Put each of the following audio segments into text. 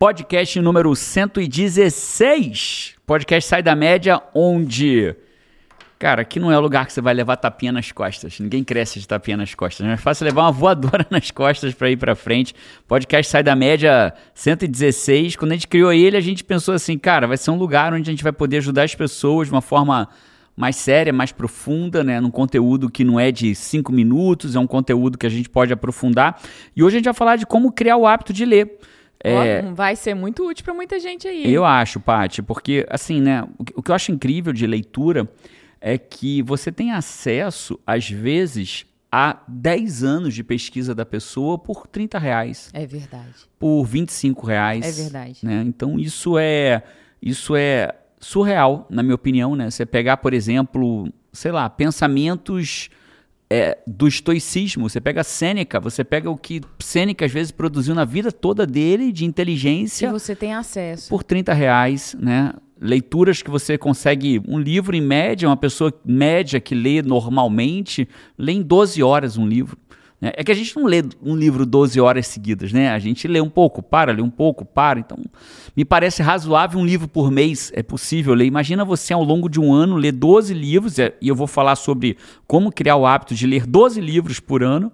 podcast número 116. Podcast Sai da Média, onde. Cara, aqui não é o lugar que você vai levar tapinha nas costas. Ninguém cresce de tapinha nas costas. É mais fácil levar uma voadora nas costas para ir para frente. Podcast Sai da Média 116. Quando a gente criou ele, a gente pensou assim, cara, vai ser um lugar onde a gente vai poder ajudar as pessoas de uma forma mais séria, mais profunda, né? Num conteúdo que não é de cinco minutos, é um conteúdo que a gente pode aprofundar. E hoje a gente vai falar de como criar o hábito de ler. É, vai ser muito útil para muita gente aí. Eu acho, Paty, porque assim, né? O que eu acho incrível de leitura é que você tem acesso, às vezes, a 10 anos de pesquisa da pessoa por 30 reais. É verdade. Por 25 reais. É verdade. Né? Então isso é. Isso é surreal, na minha opinião, né? Você pegar, por exemplo, sei lá, pensamentos é, do estoicismo, você pega Sêneca, você pega o que Sêneca às vezes produziu na vida toda dele de inteligência. E você tem acesso. Por 30 reais, né? Leituras que você consegue, um livro em média, uma pessoa média que lê normalmente, lê em 12 horas um livro. Né? É que a gente não lê um livro 12 horas seguidas, né? A gente lê um pouco, para, lê um pouco, para. Então, me parece razoável um livro por mês, é possível ler. Imagina você ao longo de um ano ler 12 livros, é, e eu vou falar sobre como criar o hábito de ler 12 livros por ano.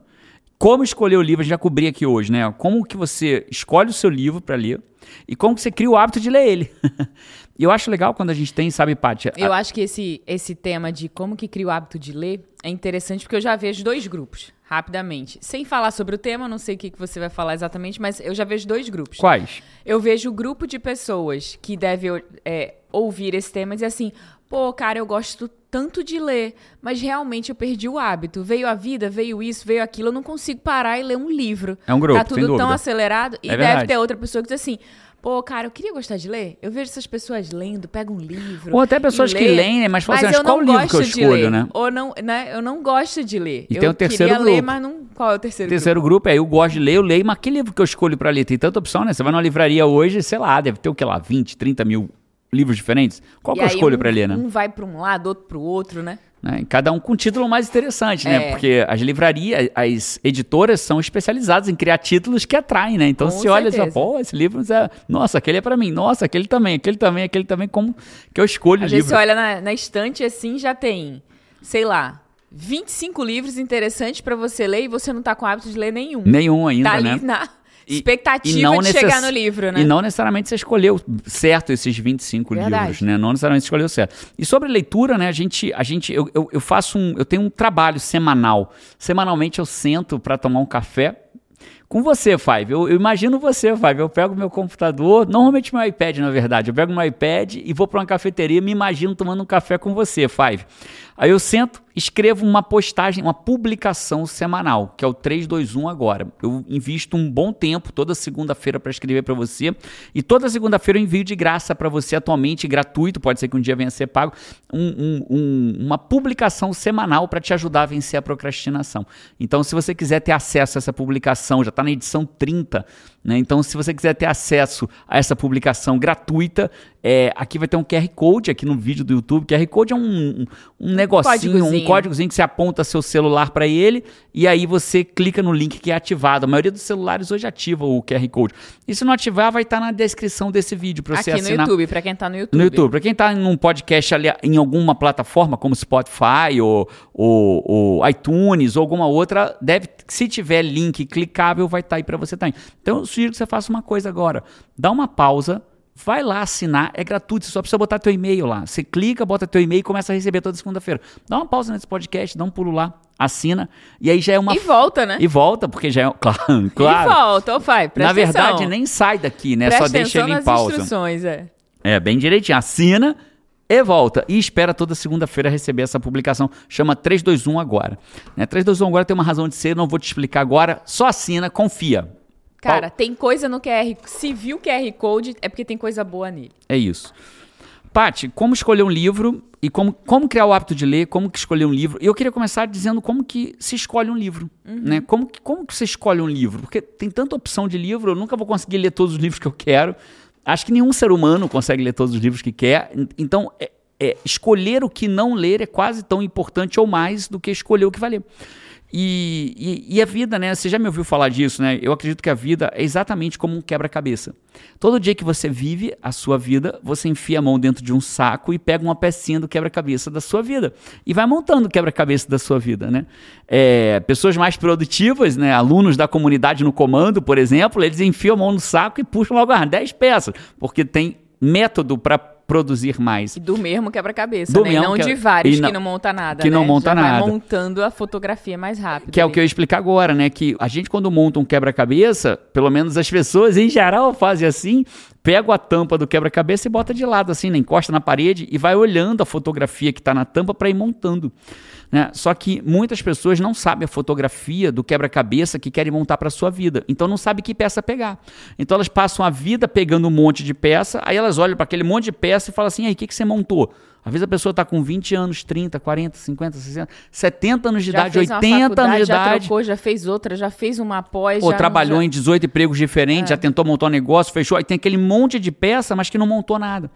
Como escolher o livro, já cobri aqui hoje, né? Como que você escolhe o seu livro para ler e como que você cria o hábito de ler ele. E eu acho legal quando a gente tem, sabe, Pátia? Eu acho que esse, esse tema de como que cria o hábito de ler é interessante porque eu já vejo dois grupos, rapidamente. Sem falar sobre o tema, não sei o que, que você vai falar exatamente, mas eu já vejo dois grupos. Quais? Eu vejo o grupo de pessoas que deve é, ouvir esse tema e dizer assim, pô, cara, eu gosto tanto de ler, mas realmente eu perdi o hábito. Veio a vida, veio isso, veio aquilo, eu não consigo parar e ler um livro. É um grupo, Tá tudo tão acelerado. E É deve ter outra pessoa que diz assim, pô, cara, eu queria gostar de ler. Eu vejo essas pessoas lendo, pegam um livro. Ou até pessoas que leem, né, mas falam assim, eu mas qual livro que eu escolho, né? Ou não, né? Eu não gosto de ler. E eu tem o terceiro queria ler, grupo. mas não... Qual é o terceiro, O terceiro grupo é eu gosto de ler, eu leio, mas que livro que eu escolho para ler? Tem tanta opção, né? Você vai numa livraria hoje, sei lá, deve ter o que lá, 20, 30 mil livros diferentes. Qual E que eu escolho um, para ler, né? Um vai para um lado, outro para o outro, né? Né? Cada um com um título mais interessante, né? É. Porque as livrarias, as editoras são especializadas em criar títulos que atraem, né? Então Com você olha e fala, certeza. pô, esse livro é. Nossa, aquele é para mim, nossa, aquele também, aquele também, aquele também, como que eu escolho o Às vezes livro? você olha na, na estante assim, já tem, sei lá, 25 livros interessantes para você ler e você não tá com o hábito de ler nenhum. Nenhum ainda, tá ali né? na E- expectativa e não de chegar no livro, né? E não necessariamente você escolheu certo esses 25 Verdade. livros, né? Não necessariamente você escolheu certo. E sobre leitura, né? A gente, a gente eu, eu, eu faço um, eu tenho um trabalho semanal. Semanalmente eu sento para tomar um café com você, Five. Eu, eu imagino você, Five. Eu pego meu computador, normalmente meu iPad, na verdade. Eu pego meu iPad e vou para uma cafeteria, me imagino tomando um café com você, Five. Aí eu sento, escrevo uma postagem, uma publicação semanal, que é o 321 agora. Eu invisto um bom tempo toda segunda-feira para escrever para você e toda segunda-feira eu envio de graça para você atualmente gratuito, pode ser que um dia venha a ser pago, um- um- um- uma publicação semanal para te ajudar a vencer a procrastinação. Então, se você quiser ter acesso a essa publicação, já está na edição 30, né? Então, se você quiser ter acesso a essa publicação gratuita, é, aqui vai ter um QR Code aqui no vídeo do YouTube. QR Code é um, um, um negocinho, um códigozinho. códigozinho que você aponta seu celular para ele e aí você clica no link que é ativado. A maioria dos celulares hoje ativa o QR Code. E se não ativar, vai estar na descrição desse vídeo para você Aqui no assinar. YouTube, pra quem tá no YouTube. No YouTube. Para quem está num podcast ali em alguma plataforma, como Spotify ou, ou- ou iTunes ou alguma outra, deve, se tiver link clicável, vai estar aí para você também. Então eu sugiro que você faça uma coisa agora. Dá uma pausa. Vai lá assinar, é gratuito, você só precisa botar teu e-mail lá. Você clica, bota teu e-mail e começa a receber toda segunda-feira. Dá uma pausa nesse podcast, dá um pulo lá, assina, e aí já é uma. E volta, né? E volta, porque já é. Claro, claro. E volta, ô Fai, presta Na verdade, atenção. nem sai daqui, né? Presta só deixa ele em pausa. instruções, é. É, bem direitinho. Assina e volta. E espera toda segunda-feira receber essa publicação. Chama 321 agora. Né? 321 agora tem uma razão de ser, não vou te explicar agora. Só assina, confia. Cara, tem coisa no QR. Se viu QR Code, é porque tem coisa boa nele. É isso. Pati, como escolher um livro e como, como criar o hábito de ler, como que escolher um livro. E eu queria começar dizendo como que se escolhe um livro. Né? Como, que, como que você escolhe um livro? Porque tem tanta opção de livro, eu nunca vou conseguir ler todos os livros que eu quero. Acho que nenhum ser humano consegue ler todos os livros que quer. Então, é- é, escolher o que não ler é quase tão importante ou mais do que escolher o que vai ler. E, e, e, a vida, né? Você já me ouviu falar disso, né? Eu acredito que a vida é exatamente como um quebra-cabeça. Todo dia que você vive a sua vida, você enfia a mão dentro de um saco e pega uma pecinha do quebra-cabeça da sua vida. E vai montando o quebra-cabeça da sua vida, né? É, pessoas mais produtivas, né? Alunos da comunidade no comando, por exemplo, eles enfiam a mão no saco e puxam logo as 10 peças, porque tem método para produzir mais. E do mesmo quebra-cabeça, né? não que... de vários não... que não monta nada, Que né? não monta Já nada. Vai montando a fotografia mais rápido. Que é o que eu ia explicar agora, né? Que a gente quando monta um quebra-cabeça, pelo menos as pessoas em geral fazem assim, pega a tampa do quebra-cabeça e bota de lado assim, né? encosta na parede e vai olhando a fotografia que está na tampa para ir montando. Né? Só que muitas pessoas não sabem a fotografia do quebra-cabeça que querem montar para sua vida. Então não sabem que peça pegar. Então elas passam a vida pegando um monte de peça, aí elas olham para aquele monte de peça e falam assim: aí, o que, que você montou? Às vezes a pessoa está com 20 anos, 30, 40, 50, 60, 70 anos de já idade, 80 anos de já idade. Já trocou, já fez outra, já fez uma pós. Ou trabalhou já... em 18 empregos diferentes, é. já tentou montar um negócio, fechou. Aí tem aquele monte de peça, mas que não montou nada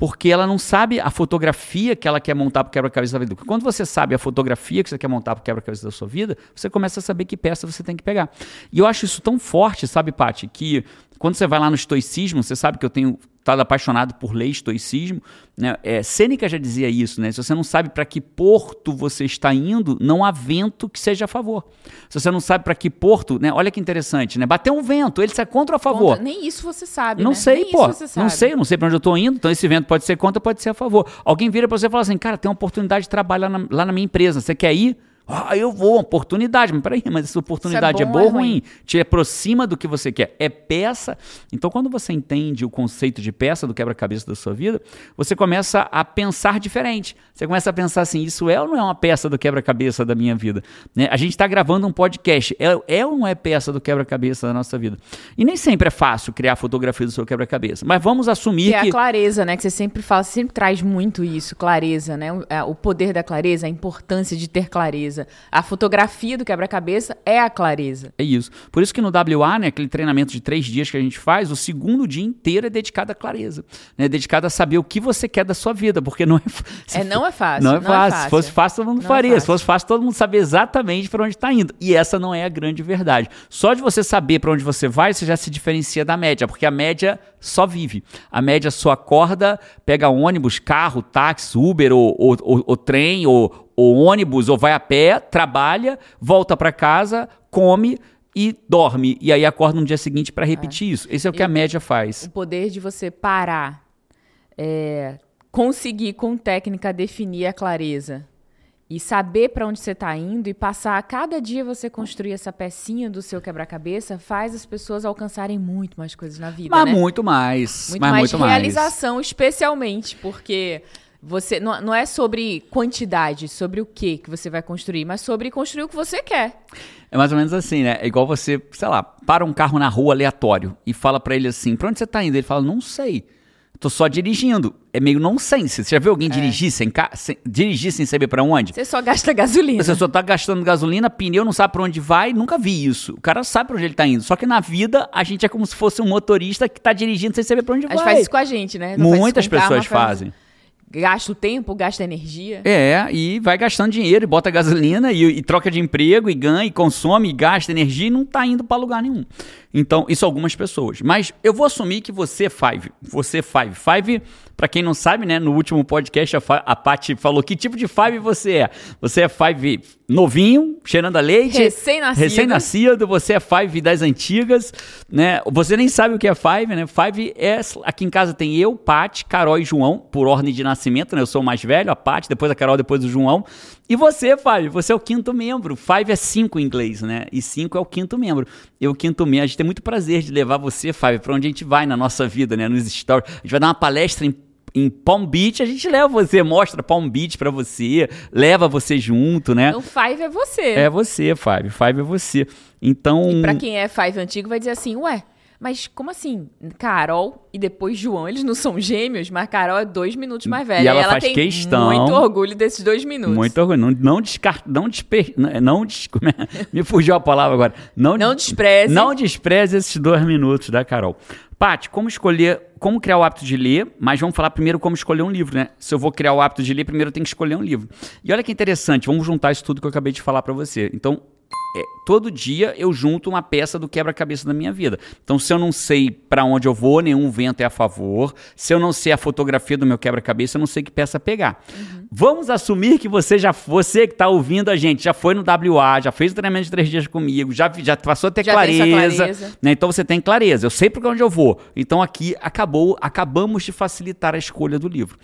porque ela não sabe a fotografia que ela quer montar para o quebra-cabeça da vida. Porque quando você sabe a fotografia que você quer montar para o quebra-cabeça da sua vida, você começa a saber que peça você tem que pegar. E eu acho isso tão forte, sabe, Paty, que quando você vai lá no estoicismo, você sabe que eu tenho estado apaixonado por ler estoicismo. Né? É, Sêneca já dizia isso, né? Se você não sabe para que porto você está indo, não há vento que seja a favor. Se você não sabe para que porto, né? Olha que interessante, né? Bater um vento, ele é contra ou a favor? Contra, nem isso você sabe, Não né? sei, nem pô. Não sei, não sei para onde eu estou indo. Então esse vento pode ser contra, pode ser a favor. Alguém vira para você e fala assim, cara, tem uma oportunidade de trabalhar lá na, lá na minha empresa. Você quer ir? Ah, eu vou, oportunidade. Mas peraí, mas essa oportunidade é, bom, é boa ou ruim? ruim? Te aproxima do que você quer. É peça. Então, quando você entende o conceito de peça do quebra-cabeça da sua vida, você começa a pensar diferente. Você começa a pensar assim: isso é ou não é uma peça do quebra-cabeça da minha vida? Né? A gente está gravando um podcast. É, é ou não é peça do quebra-cabeça da nossa vida? E nem sempre é fácil criar a fotografia do seu quebra-cabeça. Mas vamos assumir que. É a clareza, né? Que você sempre fala, sempre traz muito isso, clareza, né? O poder da clareza, a importância de ter clareza clareza. A fotografia do quebra-cabeça é a clareza. É isso. Por isso que no WA, né, aquele treinamento de três dias que a gente faz, o segundo dia inteiro é dedicado à clareza. Né, dedicado a saber o que você quer da sua vida, porque não é, é não é fácil. Não é, não fácil. é fácil. Se fosse fácil, todo mundo não é faria. É Se fosse fácil, todo mundo sabia exatamente para onde está indo. E essa não é a grande verdade. Só de você saber para onde você vai, você já se diferencia da média, porque a média só vive. A média só acorda, pega ônibus, carro, táxi, Uber ou, ou, ou, ou trem ou, ou ônibus ou vai a pé, trabalha, volta para casa, come e dorme. E aí acorda no dia seguinte para repetir é. isso. Esse é o que e a média faz. O poder de você parar, é, conseguir com técnica definir a clareza e saber para onde você está indo e passar a cada dia você construir essa pecinha do seu quebra-cabeça faz as pessoas alcançarem muito mais coisas na vida, mas né? muito mais, muito mas mais muito realização, mais. especialmente porque você não, não é sobre quantidade, sobre o que que você vai construir, mas sobre construir o que você quer. É mais ou menos assim, né? É igual você, sei lá, para um carro na rua aleatório e fala para ele assim: "Pra onde você tá indo?" Ele fala: "Não sei." Tô só dirigindo. É meio nonsense. Você já viu alguém é. dirigir, sem, sem, dirigir sem saber para onde? Você só gasta gasolina. Você só tá gastando gasolina, pneu, não sabe para onde vai. Nunca vi isso. O cara sabe para onde ele tá indo. Só que na vida, a gente é como se fosse um motorista que tá dirigindo sem saber para onde a vai. A gente faz isso com a gente, né? Não Muitas pessoas carro, fazem. Faz gasta o tempo, gasta energia. É, e vai gastando dinheiro, e bota gasolina, e, e troca de emprego, e ganha, e consome, e gasta energia, e não está indo para lugar nenhum. Então, isso algumas pessoas. Mas eu vou assumir que você é Five. Você é Five. Five, para quem não sabe, né, no último podcast a, a Paty falou que tipo de Five você é. Você é Five novinho, cheirando a leite. Recém-nascido. Recém-nascido, você é Five das antigas, né? Você nem sabe o que é Five, né? Five é. Aqui em casa tem eu, Paty, Carol e João, por ordem de nascimento, né? Eu sou o mais velho, a Paty, depois a Carol, depois o João. E você, Five, você é o quinto membro. Five é cinco em inglês, né? E cinco é o quinto membro. Eu, quinto membro. A gente tem muito prazer de levar você, Five, para onde a gente vai na nossa vida, né? Nos stories. A gente vai dar uma palestra em em Palm Beach, a gente leva você, mostra Palm Beach pra você, leva você junto, né? O Five é você. É você, Five. Five é você. Então. E pra quem é Five antigo, vai dizer assim, ué. Mas como assim? Carol e depois João, eles não são gêmeos, mas Carol é dois minutos mais velha. E ela, ela faz tem questão. muito orgulho desses dois minutos. Muito orgulho. Não, não descarta. Não desper, não des, é? Me fugiu a palavra agora. Não, não despreze. Não despreze esses dois minutos da Carol. Paty, como escolher, como criar o hábito de ler, mas vamos falar primeiro como escolher um livro, né? Se eu vou criar o hábito de ler, primeiro eu tenho que escolher um livro. E olha que interessante, vamos juntar isso tudo que eu acabei de falar para você. Então, é, todo dia eu junto uma peça do quebra-cabeça da minha vida. Então, se eu não sei para onde eu vou, nenhum vento é a favor. Se eu não sei a fotografia do meu quebra-cabeça, eu não sei que peça pegar. Uhum. Vamos assumir que você já, você que está ouvindo a gente, já foi no WA, já fez o treinamento de três dias comigo, já, já passou a ter já clareza. clareza. Né? Então você tem clareza. Eu sei para onde eu vou. Então aqui acabou, acabamos de facilitar a escolha do livro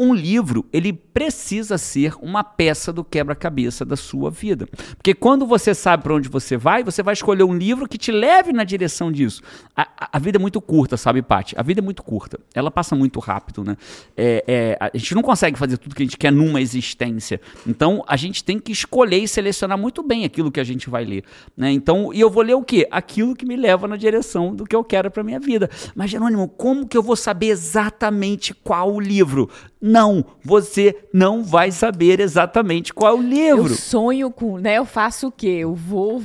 um livro ele precisa ser uma peça do quebra-cabeça da sua vida. Porque quando você sabe para onde você vai, você vai escolher um livro que te leve na direção disso. A, a, vida é muito curta, sabe, Paty? A vida é muito curta. Ela passa muito rápido, né? É, é, a gente não consegue fazer tudo que a gente quer numa existência. Então, a gente tem que escolher e selecionar muito bem aquilo que a gente vai ler. Né? Então, e eu vou ler o quê? Aquilo que me leva na direção do que eu quero para minha vida. Mas, Jerônimo, como que eu vou saber exatamente qual o livro? Não, você não vai saber exatamente qual é o livro. Eu sonho com, né? Eu faço o quê? Eu vou,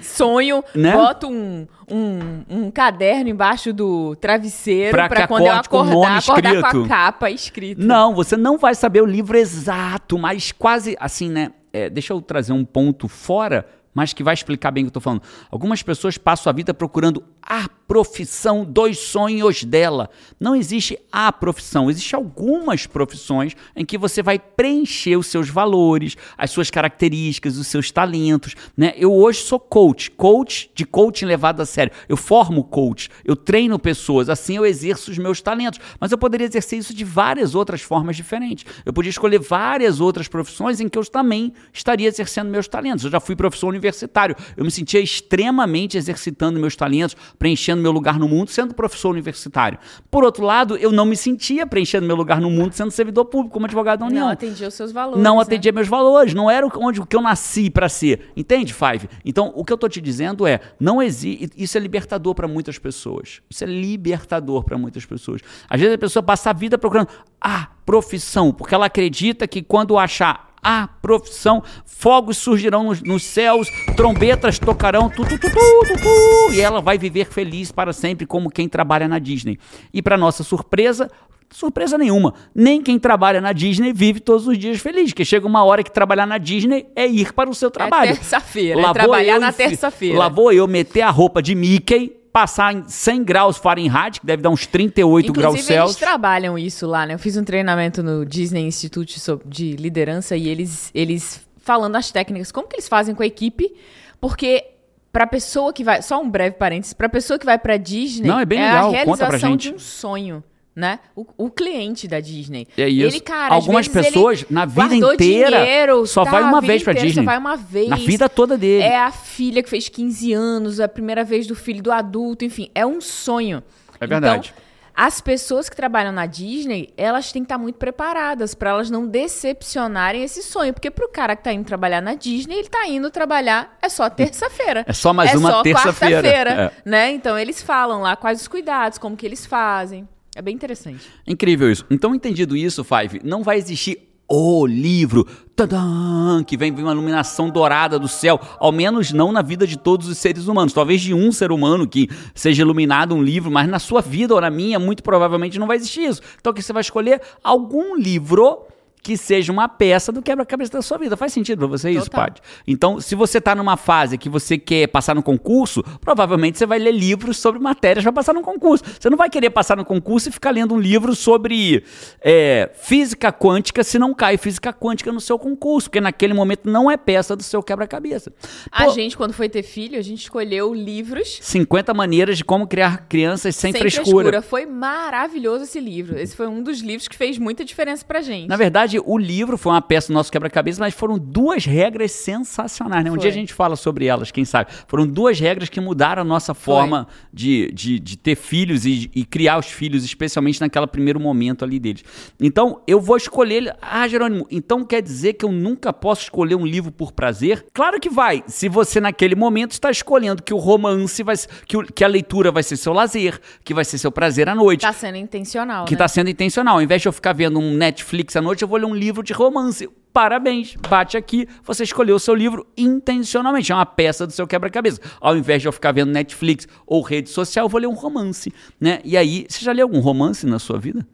sonho, né? boto um, um, um, caderno embaixo do travesseiro para quando eu acordar, acordar com a capa escrita. Não, você não vai saber o livro exato, mas quase assim, né? É, deixa eu trazer um ponto fora mas que vai explicar bem o que eu estou falando. Algumas pessoas passam a vida procurando a profissão dos sonhos dela. Não existe a profissão, existem algumas profissões em que você vai preencher os seus valores, as suas características, os seus talentos. Né? Eu hoje sou coach, coach de coaching levado a sério. Eu formo coach, eu treino pessoas, assim eu exerço os meus talentos. Mas eu poderia exercer isso de várias outras formas diferentes. Eu podia escolher várias outras profissões em que eu também estaria exercendo meus talentos. Eu já fui professor universitário. Eu me sentia extremamente exercitando meus talentos, preenchendo meu lugar no mundo, sendo professor universitário. Por outro lado, eu não me sentia preenchendo meu lugar no mundo, sendo servidor público, como advogado da União. Não atendia os seus valores. Não né? atendia meus valores, não era onde o que eu nasci para ser. Entende, Five? Então, o que eu tô te dizendo é, não existe, isso é libertador para muitas pessoas. Isso é libertador para muitas pessoas. Às vezes a pessoa passa a vida procurando a profissão, porque ela acredita que quando achar a profissão. Fogos surgirão nos, nos céus, trombetas tocarão, tu, tu, tu, tu, e ela vai viver feliz para sempre, como quem trabalha na Disney. E para nossa surpresa, surpresa nenhuma. Nem quem trabalha na Disney vive todos os dias feliz, porque chega uma hora que trabalhar na Disney é ir para o seu trabalho. É terça-feira, é trabalhar na terça-feira. Lá vou eu meter a roupa de Mickey passar em 100 graus Fahrenheit, que deve dar uns 38 Inclusive, graus Celsius. eles trabalham isso lá, né? Eu fiz um treinamento no Disney Institute de liderança e eles, eles falando as técnicas, como que eles fazem com a equipe, porque para pessoa que vai, só um breve parênteses, para pessoa que vai para Disney, Não, é, bem legal. a realização de um sonho né? O, o, cliente da Disney. É isso. Ele, cara, Algumas pessoas na vida inteira dinheiro, só tá, vai uma vez pra Disney. Só vai uma vez. Na vida toda dele. É a filha que fez 15 anos, a primeira vez do filho do adulto, enfim, é um sonho. É verdade. Então, as pessoas que trabalham na Disney, elas têm que estar muito preparadas para elas não decepcionarem esse sonho. Porque pro cara que tá indo trabalhar na Disney, ele tá indo trabalhar, é só terça-feira. É só mais é uma terça-feira. É. Né? Então eles falam lá quais os cuidados, como que eles fazem. É bem interessante. Incrível isso. Então, entendido isso, Five, não vai existir o livro tadã, que vem, vem uma iluminação dourada do céu, ao menos não na vida de todos os seres humanos. Talvez de um ser humano que seja iluminado um livro, mas na sua vida ou na minha, muito provavelmente não vai existir isso. Então, que você vai escolher algum livro que seja uma peça do quebra-cabeça da sua vida. Faz sentido para você isso, Paty? Então, se você está numa fase que você quer passar no concurso, provavelmente você vai ler livros sobre matérias para passar no concurso. Você não vai querer passar no concurso e ficar lendo um livro sobre é, física quântica se não cai física quântica no seu concurso, porque naquele momento não é peça do seu quebra-cabeça. A gente, quando foi ter filho, a gente escolheu livros... 50 maneiras de como criar crianças sem, sem frescura. frescura. Foi maravilhoso esse livro. Esse foi um dos livros que fez muita diferença pra gente. Na verdade, verdade, o livro foi uma peça do nosso quebra-cabeça, mas foram duas regras sensacionais, né? Um Foi. dia a gente fala sobre elas, quem sabe. Foram duas regras que mudaram a nossa forma de, de, de ter filhos e, e criar os filhos, especialmente naquele primeiro momento ali deles. Então, eu vou escolher. Ah, Jerônimo, então quer dizer que eu nunca posso escolher um livro por prazer? Claro que vai. Se você, naquele momento, está escolhendo que o romance vai que, o- que a leitura vai ser seu lazer, que vai ser seu prazer à noite. Tá sendo intencional, Que né? está sendo intencional. Ao invés de eu ficar vendo um Netflix à noite, eu vou ler um livro de romance. Parabéns, bate aqui, você escolheu o seu livro intencionalmente. É uma peça do seu quebra-cabeça. Ao invés de eu ficar vendo Netflix ou rede social, eu vou ler um romance. Né? E aí, você já leu algum romance na sua vida?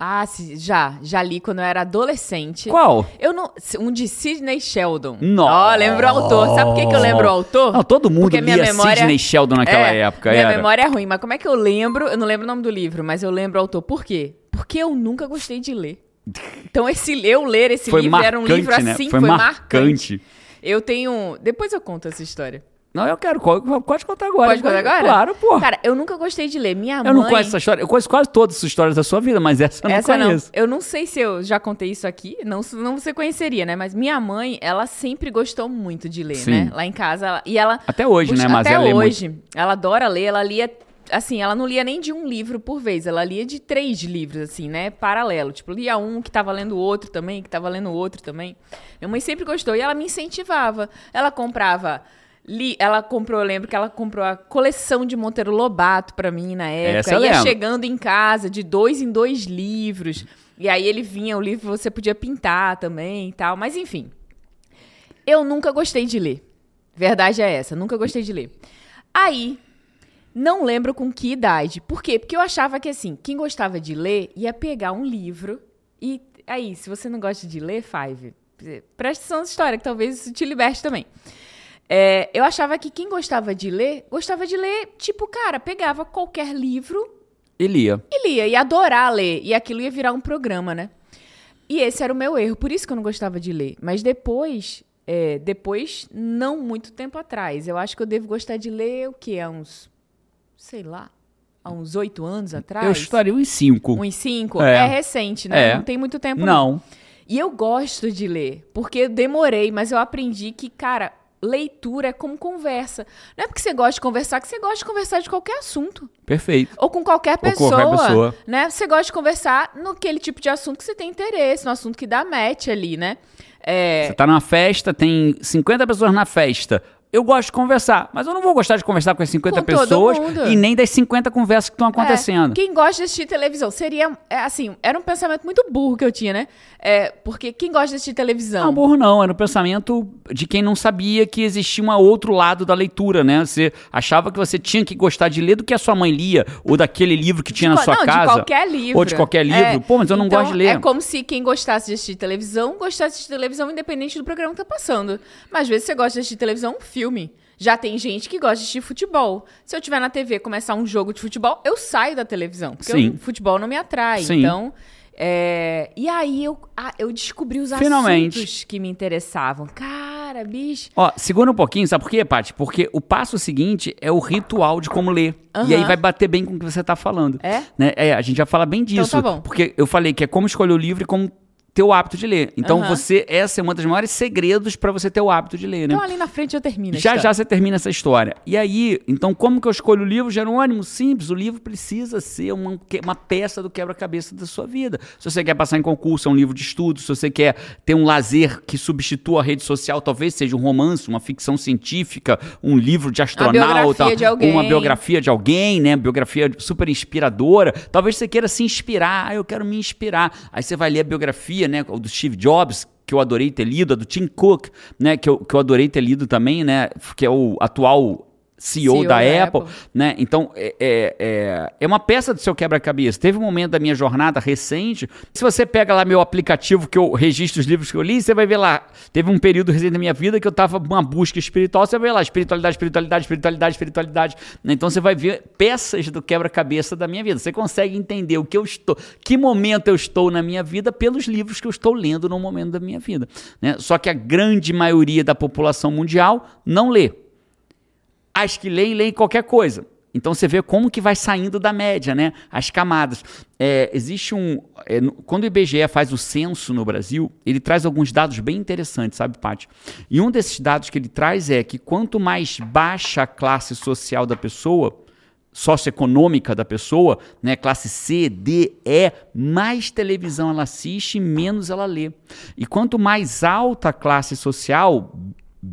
Ah, já. Já li quando eu era adolescente. Qual? Eu não. Um de Sidney Sheldon. Nossa. Ó, lembro o autor. Sabe por que, que eu lembro o autor? Não, todo mundo Porque minha lia memória- Sidney Sheldon naquela É, época. Minha era. memória é ruim, mas como é que eu lembro? Eu não lembro o nome do livro, mas eu lembro o autor. Por quê? Porque eu nunca gostei de ler. Então, esse, eu ler esse Foi livro marcante, era um livro né? assim, Foi foi, marcante. Eu tenho. Depois eu conto essa história. Não, eu quero. Pode contar agora. Pode contar agora? Claro, pô. Cara, eu nunca gostei de ler. Minha eu mãe. não conheço essa história. Eu conheço quase todas as histórias da sua vida, mas essa eu não Essa não. conheço. Eu não sei se eu já contei isso aqui, não, não você conheceria, né? Mas minha mãe, ela sempre gostou muito de ler, Sim. né? Lá em casa. ela- e ela. Até hoje, né? Mas Até ela hoje. Ela adora ler, ela lia. Assim, ela não lia nem de um livro por vez, ela lia de três livros, assim, né? Paralelo. Tipo, lia um que tava lendo o outro também, que tava lendo o outro também. Minha mãe sempre gostou e ela me incentivava. Ela comprava. Li, ela comprou, eu lembro que ela comprou a coleção de Monteiro Lobato pra mim na época. Essa eu Ia lembro. chegando em casa de dois em dois livros. E aí ele vinha, o livro você podia pintar também e tal. Mas enfim. Eu nunca gostei de ler. Verdade é essa, nunca gostei de ler. Aí, não lembro com que idade. Por quê? Porque eu achava que assim, quem gostava de ler ia pegar um livro e aí, se você não gosta de ler, Five, preste atenção nessa história que talvez isso te liberte também. É, eu achava que quem gostava de ler, gostava de ler, tipo, cara, pegava qualquer livro E lia. e lia, ia adorar ler, e aquilo ia virar um programa, né? E esse era o meu erro, por isso que eu não gostava de ler. Mas depois, é, depois, não muito tempo atrás, eu acho que eu devo gostar de ler o quê? Há uns, sei lá, há uns oito anos atrás? Eu estaria uns cinco. Uns cinco? É. É, recente, né? É. Não tem muito tempo, Não. e eu gosto de ler, porque eu demorei, mas eu aprendi que, cara, leitura é como conversa. Não é porque você gosta de conversar que você gosta de conversar de qualquer assunto. Perfeito. Ou com qualquer com pessoa, qualquer pessoa. né? Você gosta de conversar naquele tipo de assunto que você tem interesse, no assunto que dá match ali, né? É, Você tá numa festa, tem 50 pessoas na festa. Eu gosto de conversar, mas eu não vou gostar de conversar com as 50 Com pessoas e nem das 50 conversas que estão acontecendo. É, quem gosta de assistir televisão seria, é, assim, era um pensamento muito burro que eu tinha, né? É, porque quem gosta de assistir televisão? Não, burro não, era o pensamento de quem não sabia que existia um outro lado da leitura, né? Você achava que você tinha que gostar de ler do que a sua mãe lia, ou daquele livro que tinha De na sua não, casa. de qualquer livro. Ou de qualquer livro. É. Pô, mas eu não Então, gosto de ler. É como se quem gostasse de assistir televisão gostasse de televisão independente do programa que tá passando. Mas às vezes você gosta de assistir televisão, um filme. Já tem gente que gosta de assistir futebol. Se eu tiver na TV começar um jogo de futebol, eu saio da televisão. Porque Sim. o futebol não me atrai. Sim. Então. é, E aí eu, ah, eu descobri os Finalmente. assuntos que me interessavam. Cara, bicho. Ó, segura um pouquinho, sabe por quê, Paty? Porque o passo seguinte é o ritual de como ler. E aí vai bater bem com o que você tá falando. É? Né? É, a gente já fala bem disso. tá bom. Porque eu falei que é como escolher o livro e como ter o hábito de ler. Então Aham. você, essa é uma das maiores segredos para você ter o hábito de ler, né? Então ali na frente eu termino. Já já você termina essa história. E aí, então, como que eu escolho o livro? Jerônimo, simples. O livro precisa ser uma, uma peça do quebra-cabeça da sua vida. Se você quer passar em concurso, é um livro de estudo. Se você quer ter um lazer que substitua a rede social, talvez seja um romance, uma ficção científica, um livro de astronauta, biografia de alguém. uma biografia de alguém, né? Biografia super inspiradora. Talvez você queira se inspirar. Ah, eu quero me inspirar. Aí você vai ler a biografia, né? Do Steve Jobs, que eu adorei ter lido, a do Tim Cook, né? Que eu, que eu adorei ter lido também, né? Que é o atual CEO, CEO da, da Apple, Apple. né? Então, é, é, é, é uma peça do seu quebra-cabeça. Teve um momento da minha jornada recente, se você pega lá meu aplicativo que eu registro os livros que eu li, você vai ver lá, teve um período recente da minha vida que eu tava numa busca espiritual, você vai ver lá, espiritualidade, espiritualidade, espiritualidade, espiritualidade. né? Então, você vai ver peças do quebra-cabeça da minha vida. Você consegue entender o que eu estou, que momento eu estou na minha vida pelos livros que eu estou lendo no momento da minha vida. né? Só que a grande maioria da população mundial não lê. As que leem, leem qualquer coisa. Então você vê como que vai saindo da média, né? As camadas. É, existe um. É, quando o IBGE faz o censo no Brasil, ele traz alguns dados bem interessantes, sabe, Paty? E um desses dados que ele traz é que quanto mais baixa a classe social da pessoa, socioeconômica da pessoa, né, classe C, D, E, mais televisão ela assiste, menos ela lê. E quanto mais alta a classe social,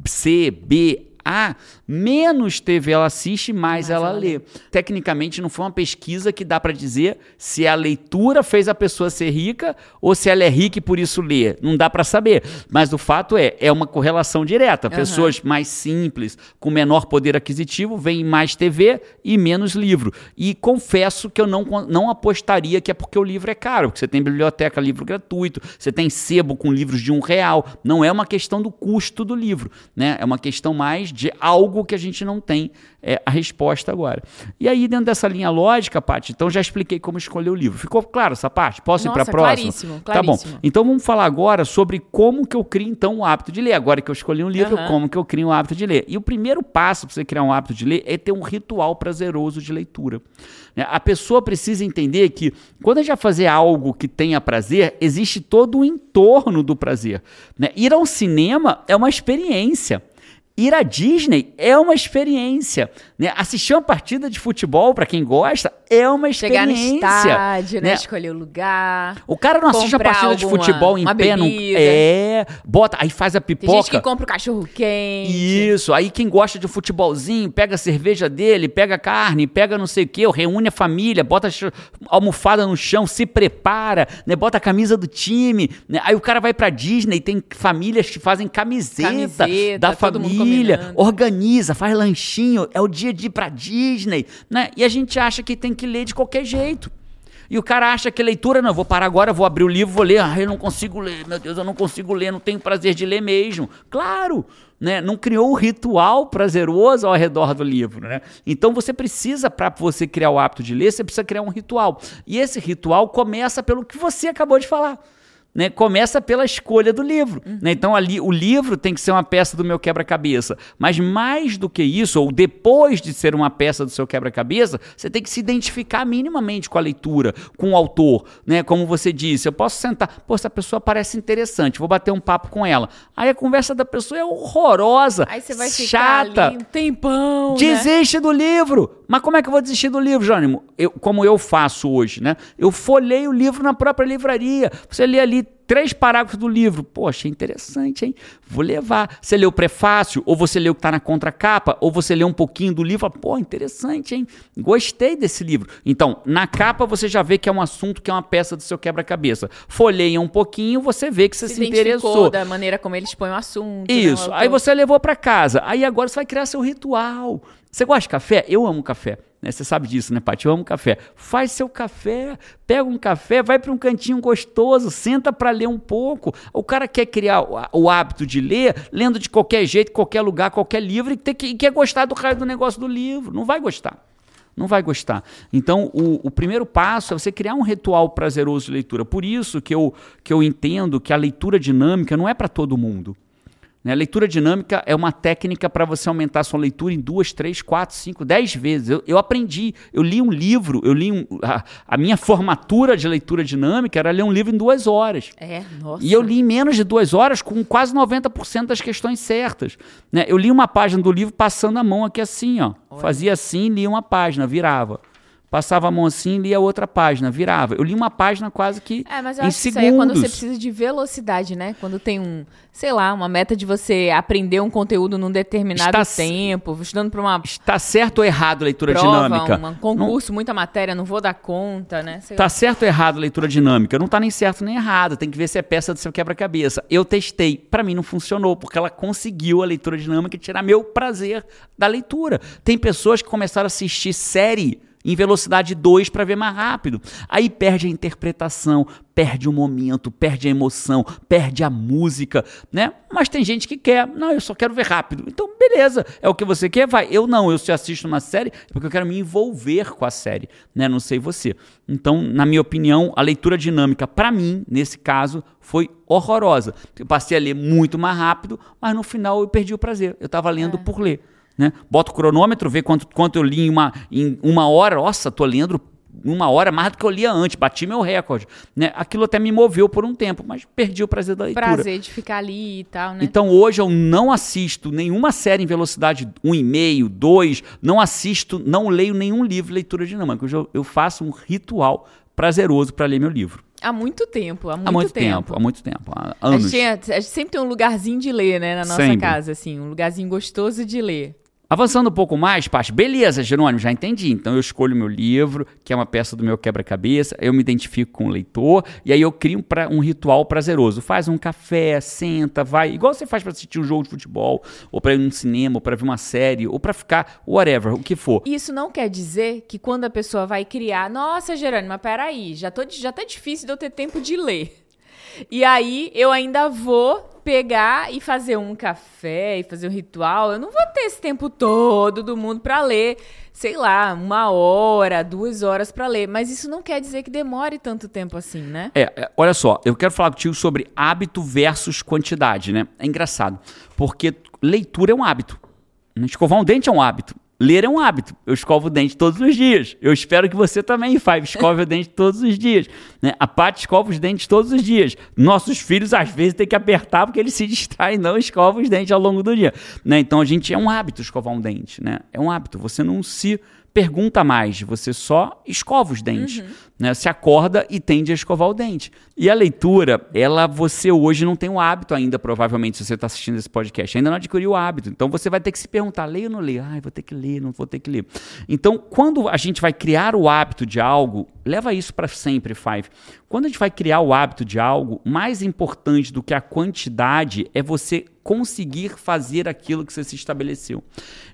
C, B, a, menos TV ela assiste, mais, mais ela, ela lê. lê. Tecnicamente, não foi uma pesquisa que dá para dizer se a leitura fez a pessoa ser rica ou se ela é rica e por isso lê. Não dá para saber. Mas o fato é, é uma correlação direta. Uhum. Pessoas mais simples, com menor poder aquisitivo, veem mais TV e menos livro. E confesso que eu não, não apostaria que é porque o livro é caro, porque você tem biblioteca, livro gratuito, você tem sebo com livros de um real. Não é uma questão do custo do livro, né? É uma questão mais de algo que a gente não tem é, a resposta agora. E aí, dentro dessa linha lógica, Paty, então já expliquei como escolher o livro. Ficou claro essa parte? Posso Nossa, ir para a próxima? Claríssimo, claríssimo. Tá bom. Então vamos falar agora sobre como que eu crio então o hábito de ler. Agora que eu escolhi um livro, uhum. como que eu crio o hábito de ler. E o primeiro passo para você criar um hábito de ler é ter um ritual prazeroso de leitura. Né? A pessoa precisa entender que quando a gente vai fazer algo que tenha prazer, existe todo o entorno do prazer. Né? Ir ao cinema é uma experiência. Ir à Disney é uma experiência. Né? Assistir uma partida de futebol, para quem gosta, é uma experiência. Chegar no estádio, né? né? Escolher o lugar. O cara não assiste a partida alguma, de futebol em pé, não. É, bota, aí faz a pipoca. Tem gente que compra o cachorro quente. Isso, aí quem gosta de futebolzinho, pega a cerveja dele, pega a carne, pega não sei o quê, reúne a família, bota a almofada no chão, se prepara, né? Bota a camisa do time. Né? Aí o cara vai pra Disney, tem famílias que fazem camiseta, camiseta da família, organiza, faz lanchinho, é o dia de ir pra Disney, né? E a gente acha que tem que ler de qualquer jeito. E o cara acha que leitura, não, vou parar agora, vou abrir o livro, vou ler. Ah, eu não consigo ler, meu Deus, eu não consigo ler, não tenho prazer de ler mesmo. Claro, né? Não criou um ritual prazeroso ao redor do livro, né? Então você precisa, para você criar o hábito de ler, você precisa criar um ritual. E esse ritual começa pelo que você acabou de falar né, começa pela escolha do livro. Uhum. Né? Então, ali, o livro tem que ser uma peça do meu quebra-cabeça. Mas mais do que isso, ou depois de ser uma peça do seu quebra-cabeça, você tem que se identificar minimamente com a leitura, com o autor. Né? Como você disse, eu posso sentar, pô, essa pessoa parece interessante, vou bater um papo com ela. Aí a conversa da pessoa é horrorosa, Aí você vai chata. Ficar ali um tempão. Né? Desiste né? do livro. Mas como é que eu vou desistir do livro, Jânimo? Eu, como eu faço hoje, né? Eu folhei o livro na própria livraria. Você lê ali três parágrafos do livro. Poxa, interessante, hein? Vou levar. Você leu o prefácio, ou você leu o que está na contracapa, ou você leu um pouquinho do livro. Pô, interessante, hein? Gostei desse livro. Então, na capa você já vê que é um assunto que é uma peça do seu quebra-cabeça. Folheia um pouquinho, você vê que você se, se interessou. da maneira como eles põem o assunto. Né, Isso. Né? Aí você levou para casa. Aí agora você vai criar seu ritual. Você gosta de café? Eu amo café. Né? Você sabe disso, né, Paty? Eu amo café. Faz seu café, pega um café, vai para um cantinho gostoso, senta para ler um pouco. O cara quer criar o, hábito de ler, lendo de qualquer jeito, qualquer lugar, qualquer livro, e, que, e quer gostar do raio do negócio do livro. Não vai gostar. Não vai gostar. Então, o, o, primeiro passo é você criar um ritual prazeroso de leitura. Por isso que eu, que eu entendo que a leitura dinâmica não é para todo mundo. Né? Leitura dinâmica é uma técnica para você aumentar a sua leitura em duas, três, quatro, cinco, dez vezes. Eu, eu aprendi, eu li um livro, eu li um, a, a, minha formatura de leitura dinâmica era ler um livro em duas horas. É, nossa. E eu li em menos de duas horas com quase 90% das questões certas. Né? Eu li uma página do livro passando a mão aqui assim, ó. Fazia assim, lia uma página, virava. Passava a mão assim, lia outra página, virava. Eu li uma página quase que É, mas eu em acho segundos. que isso aí é quando você precisa de velocidade, né? Quando tem um, sei lá, uma meta de você aprender um conteúdo num determinado Está tempo, estudando para uma Está certo ou errado a leitura prova, dinâmica? Um concurso, não... muita matéria, não vou dar conta, né? Está certo ou errado a leitura dinâmica? Não está nem certo nem errado, tem que ver se é peça do seu quebra-cabeça. Eu testei, para mim não funcionou, porque ela conseguiu a leitura dinâmica tirar meu prazer da leitura. Tem pessoas que começaram a assistir série em velocidade 2 para ver mais rápido. Aí perde a interpretação, perde o momento, perde a emoção, perde a música, né? Mas tem gente que quer, não, eu só quero ver rápido. Então, beleza, é o que você quer, vai. Eu não, eu se assisto uma série é porque eu quero me envolver com a série, né? Não sei você. Então, na minha opinião, a leitura dinâmica para mim, nesse caso, foi horrorosa. Eu passei a ler muito mais rápido, mas no final eu perdi o prazer. Eu estava lendo é. por ler. Né? Bota o cronômetro, vê quanto, quanto eu li em uma, em uma hora. Nossa, tô lendo uma hora mais do que eu lia antes, bati meu recorde. Né? Aquilo até me moveu por um tempo, mas perdi o prazer da leitura. Prazer de ficar ali e tal, né? Então hoje eu não assisto nenhuma série em velocidade 1,5, 2, não assisto, não leio nenhum livro de leitura dinâmica. Hoje eu, eu faço um ritual prazeroso para ler meu livro. Há muito tempo, há muito, há muito tempo. tempo. Há muito tempo, há anos. A gente, a gente sempre tem um lugarzinho de ler, né, na nossa Sempre. casa, assim, um lugarzinho gostoso de ler. Avançando um pouco mais, Paty, beleza, Jerônimo, já entendi. Então eu escolho meu livro, que é uma peça do meu quebra-cabeça, eu me identifico com o leitor, e aí eu crio um, pra- um ritual prazeroso. Faz um café, senta, vai, igual você faz para assistir um jogo de futebol, ou para ir num cinema, ou para ver uma série, ou para ficar whatever, o que for. Isso não quer dizer que quando a pessoa vai criar, nossa, Gerônimo, mas peraí, já, tô, já tá difícil de eu ter tempo de ler. E aí eu ainda vou pegar e fazer um café e fazer um ritual. Eu não vou ter esse tempo todo do mundo pra ler, sei lá, uma hora, duas horas pra ler. Mas isso não quer dizer que demore tanto tempo assim, né? É, é, olha só, eu quero falar contigo sobre hábito versus quantidade, né? É engraçado, porque leitura é um hábito. Escovar um dente é um hábito. Ler é um hábito. Eu escovo o dente todos os dias. Eu espero que você também, Five, escove o dente todos os dias. Né? A Paty escova os dentes todos os dias. Nossos filhos, às vezes, têm que apertar porque eles se distraem e não escovam os dentes ao longo do dia. Né? Então, a gente é um hábito escovar um dente. Né? É um hábito. Você não se pergunta mais, você só escova os dentes, né? Se acorda e tende a escovar o dente. E a leitura, ela você hoje não tem o hábito ainda, provavelmente, se você está assistindo esse podcast, ainda não adquiriu o hábito. Então você vai ter que se perguntar, leio ou não leio? Ai, vou ter que ler, não vou ter que ler. Então, quando a gente vai criar o hábito de algo, leva isso para sempre, Five. Quando a gente vai criar o hábito de algo, mais importante do que a quantidade é você conseguir fazer aquilo que você se estabeleceu.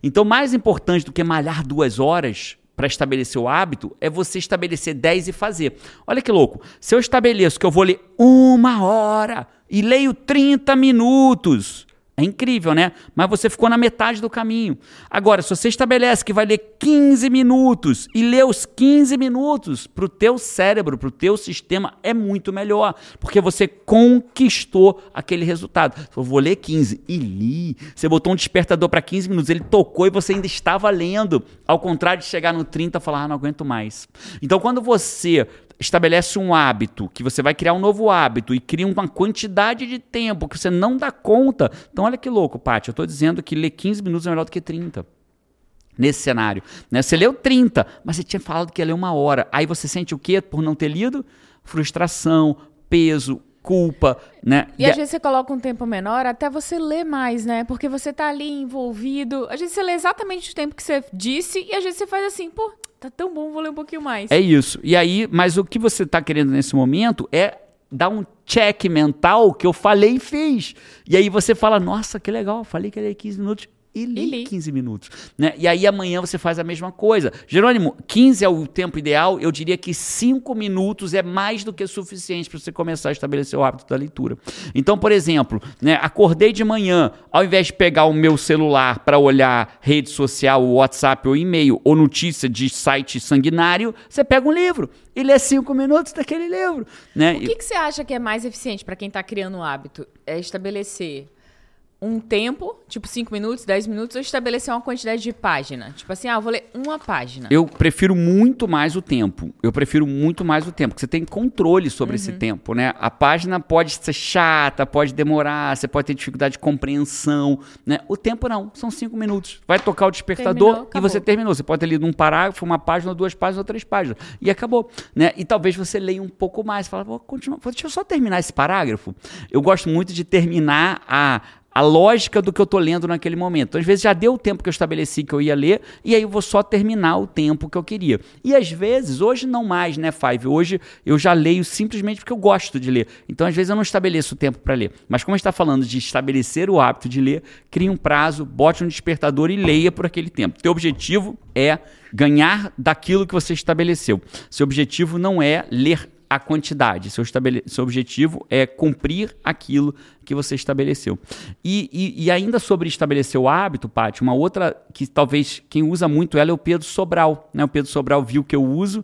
Então, mais importante do que malhar duas horas para estabelecer o hábito é você estabelecer 10 e fazer. Olha que louco. Se eu estabeleço que eu vou ler uma hora e leio 30 minutos. É incrível, né? Mas você ficou na metade do caminho. Agora, se você estabelece que vai ler 15 minutos e lê os 15 minutos, para o teu cérebro, para o teu sistema, é muito melhor. Porque você conquistou aquele resultado. Eu vou ler 15 e li. Você botou um despertador para 15 minutos, ele tocou e você ainda estava lendo. Ao contrário de chegar no 30 e falar, ah, não aguento mais. Então, quando você estabelece um hábito, que você vai criar um novo hábito e cria uma quantidade de tempo que você não dá conta. Então, olha que louco, Paty. Eu estou dizendo que ler 15 minutos é melhor do que 30. Nesse cenário. Né? Você leu 30, mas você tinha falado que ia ler uma hora. Aí você sente o quê por não ter lido? Frustração, peso, culpa, né? E às vezes você coloca um tempo menor até você ler mais, né? Porque você tá ali envolvido. Às vezes você lê exatamente o tempo que você disse e às vezes você faz assim, pô, tá tão bom, vou ler um pouquinho mais. É isso. E aí, mas o que você está querendo nesse momento é dar um check mental que eu falei e fiz. E aí você fala, nossa, que legal, falei que ler 15 minutos. E li, E li. 15 minutos. Né? E aí amanhã você faz a mesma coisa. Jerônimo, 15 é o tempo ideal. Eu diria que 5 minutos é mais do que suficiente para você começar a estabelecer o hábito da leitura. Então, por exemplo, né, acordei de manhã, ao invés de pegar o meu celular para olhar rede social, WhatsApp ou e-mail ou notícia de site sanguinário, você pega um livro e lê 5 minutos daquele livro. Né? O que, que você acha que é mais eficiente para quem tá criando um hábito? É estabelecer um tempo, tipo 5 minutos, 10 minutos, ou estabelecer uma quantidade de página? Tipo assim, ah, vou ler uma página. Eu prefiro muito mais o tempo. Eu prefiro muito mais o tempo, porque você tem controle sobre esse tempo, né? A página pode ser chata, pode demorar, você pode ter dificuldade de compreensão, né? O tempo não, são cinco minutos. Vai tocar o despertador Terminou, e você terminou. Você pode ter lido um parágrafo, uma página, duas páginas ou três páginas. E acabou, né? E talvez você leia um pouco mais, fala, vou continuar, deixa eu só terminar esse parágrafo. Eu gosto muito de terminar a a lógica do que eu tô lendo naquele momento. Então, às vezes já deu o tempo que eu estabeleci que eu ia ler, e aí eu vou só terminar o tempo que eu queria. E às vezes, hoje não mais, né, Five? Hoje eu já leio simplesmente porque eu gosto de ler. Então, às vezes, eu não estabeleço o tempo para ler. Mas como a gente está falando de estabelecer o hábito de ler, crie um prazo, bote um despertador e leia por aquele tempo. Teu objetivo é ganhar daquilo que você estabeleceu. Seu objetivo não é ler a quantidade. Seu. Seu objetivo é cumprir aquilo que você estabeleceu. E, e, e ainda sobre estabelecer o hábito, Paty, uma outra que talvez quem usa muito ela é o Pedro Sobral. Né? O Pedro Sobral viu que eu uso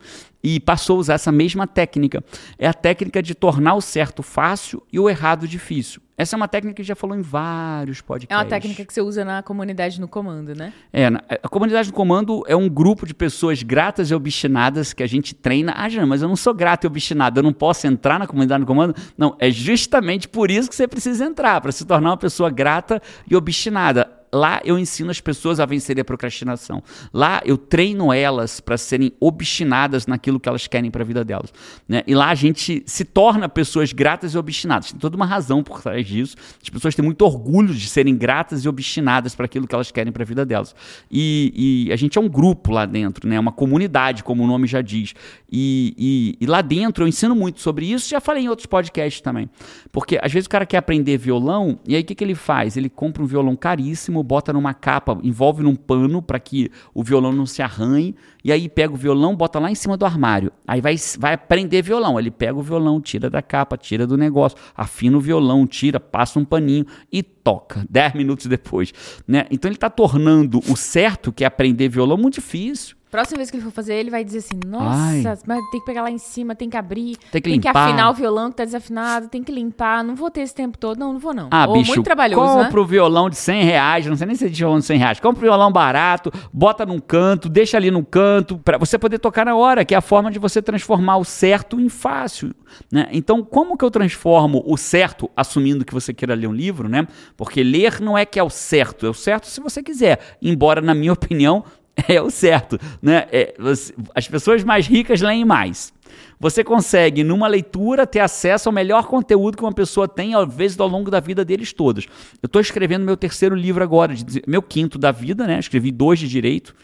e passou a usar essa mesma técnica. É a técnica de tornar o certo fácil e o errado difícil. Essa é uma técnica que já falou em vários podcasts. É uma técnica que você usa na comunidade no comando, né? É, a comunidade no comando é um grupo de pessoas gratas e obstinadas que a gente treina. Ah, Jana, mas eu não sou grato e obstinado, eu não posso entrar na comunidade no comando? Não, é justamente por isso que você precisa entrar, para se tornar uma pessoa grata e obstinada lá eu ensino as pessoas a vencerem a procrastinação. Lá eu treino elas para serem obstinadas naquilo que elas querem para a vida delas. Né? E lá a gente se torna pessoas gratas e obstinadas. Tem toda uma razão por trás disso. As pessoas têm muito orgulho de serem gratas e obstinadas para aquilo que elas querem para a vida delas. E, e, a gente é um grupo lá dentro, né? uma comunidade, como o nome já diz. E, e, e lá dentro eu ensino muito sobre isso. Já falei em outros podcasts também. Porque às vezes o cara quer aprender violão e aí o que, que ele faz? Ele compra um violão caríssimo bota numa capa, envolve num pano para que o violão não se arranhe, e aí pega o violão, bota lá em cima do armário. Aí vai, vai aprender violão. Ele pega o violão, tira da capa, tira do negócio, afina o violão, tira, passa um paninho e toca, 10 minutos depois. Né? Então ele está tornando o certo, que é aprender violão, muito difícil. Próxima vez que ele for fazer, ele vai dizer assim: Nossa, Ai. mas tem que pegar lá em cima, tem que abrir, tem que, tem que afinar o violão que tá desafinado, tem que limpar. Não vou ter esse tempo todo. Não, não vou não. Ah, Ou bicho, muito trabalhoso, compra né? o violão de 100 reais, não sei nem se é de violão de 100 reais. Compra o violão barato, bota num canto, deixa ali no canto, para você poder tocar na hora, que é a forma de você transformar o certo em fácil. Né? Então, como que eu transformo o certo, assumindo que você queira ler um livro, né? Porque ler não é que é o certo, é o certo se você quiser. Embora, na minha opinião, é o certo. Né? É, você, as pessoas mais ricas leem mais. Você consegue, numa leitura, ter acesso ao melhor conteúdo que uma pessoa tem, às vezes, ao longo da vida deles todos. Eu estou escrevendo meu terceiro livro agora, de, meu quinto da vida, né? Escrevi dois de direito,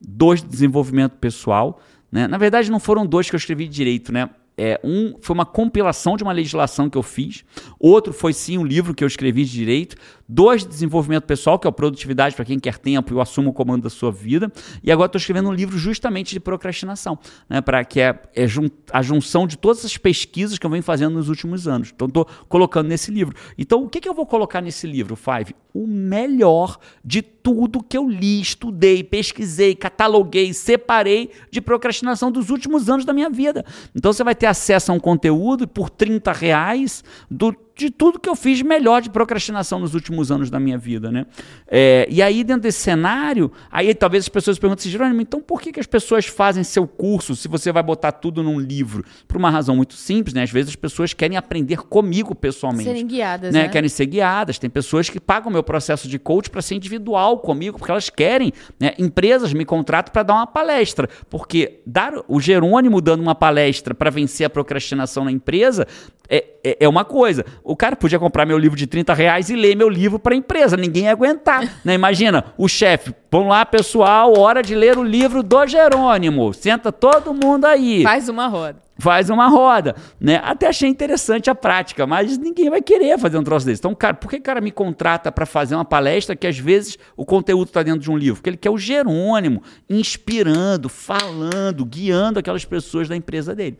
dois de desenvolvimento pessoal. Né? Na verdade, não foram dois que eu escrevi de direito, né? É, um foi uma compilação de uma legislação que eu fiz, outro foi sim um livro que eu escrevi de direito, dois de desenvolvimento pessoal, que é o Produtividade para quem quer tempo eu assumo o comando da sua vida, e agora estou escrevendo um livro justamente de procrastinação, né, para que é, é jun a junção de todas as pesquisas que eu venho fazendo nos últimos anos. Então estou colocando nesse livro. Então o que, que eu vou colocar nesse livro, Five? O melhor de tudo que eu li, estudei, pesquisei, cataloguei, separei de procrastinação dos últimos anos da minha vida. Então você vai ter acesso a um conteúdo por 30 reais do de tudo que eu fiz melhor de procrastinação nos últimos anos da minha vida, né? É, e aí, dentro desse cenário, aí talvez as pessoas perguntem assim, Jerônimo, então por que, que as pessoas fazem seu curso se você vai botar tudo num livro? Por uma razão muito simples, né? Às vezes as pessoas querem aprender comigo pessoalmente. Serem guiadas, né? né? Querem ser guiadas. Tem pessoas que pagam meu processo de coach para ser individual comigo, porque elas querem. Né? Empresas me contratam para dar uma palestra, porque dar o Jerônimo dando uma palestra para vencer a procrastinação na empresa é, é, é, uma coisa. O cara podia comprar meu livro de 30 reais e ler meu livro para a empresa. Ninguém ia aguentar. Né? Imagina, o chefe, vamos lá, pessoal, hora de ler o livro do Jerônimo. Senta todo mundo aí. Faz uma roda. Faz uma roda, né? Até achei interessante a prática, mas ninguém vai querer fazer um troço desse. Então, cara, por que o cara me contrata para fazer uma palestra que às vezes o conteúdo está dentro de um livro? Porque ele quer o Jerônimo inspirando, falando, guiando aquelas pessoas da empresa dele.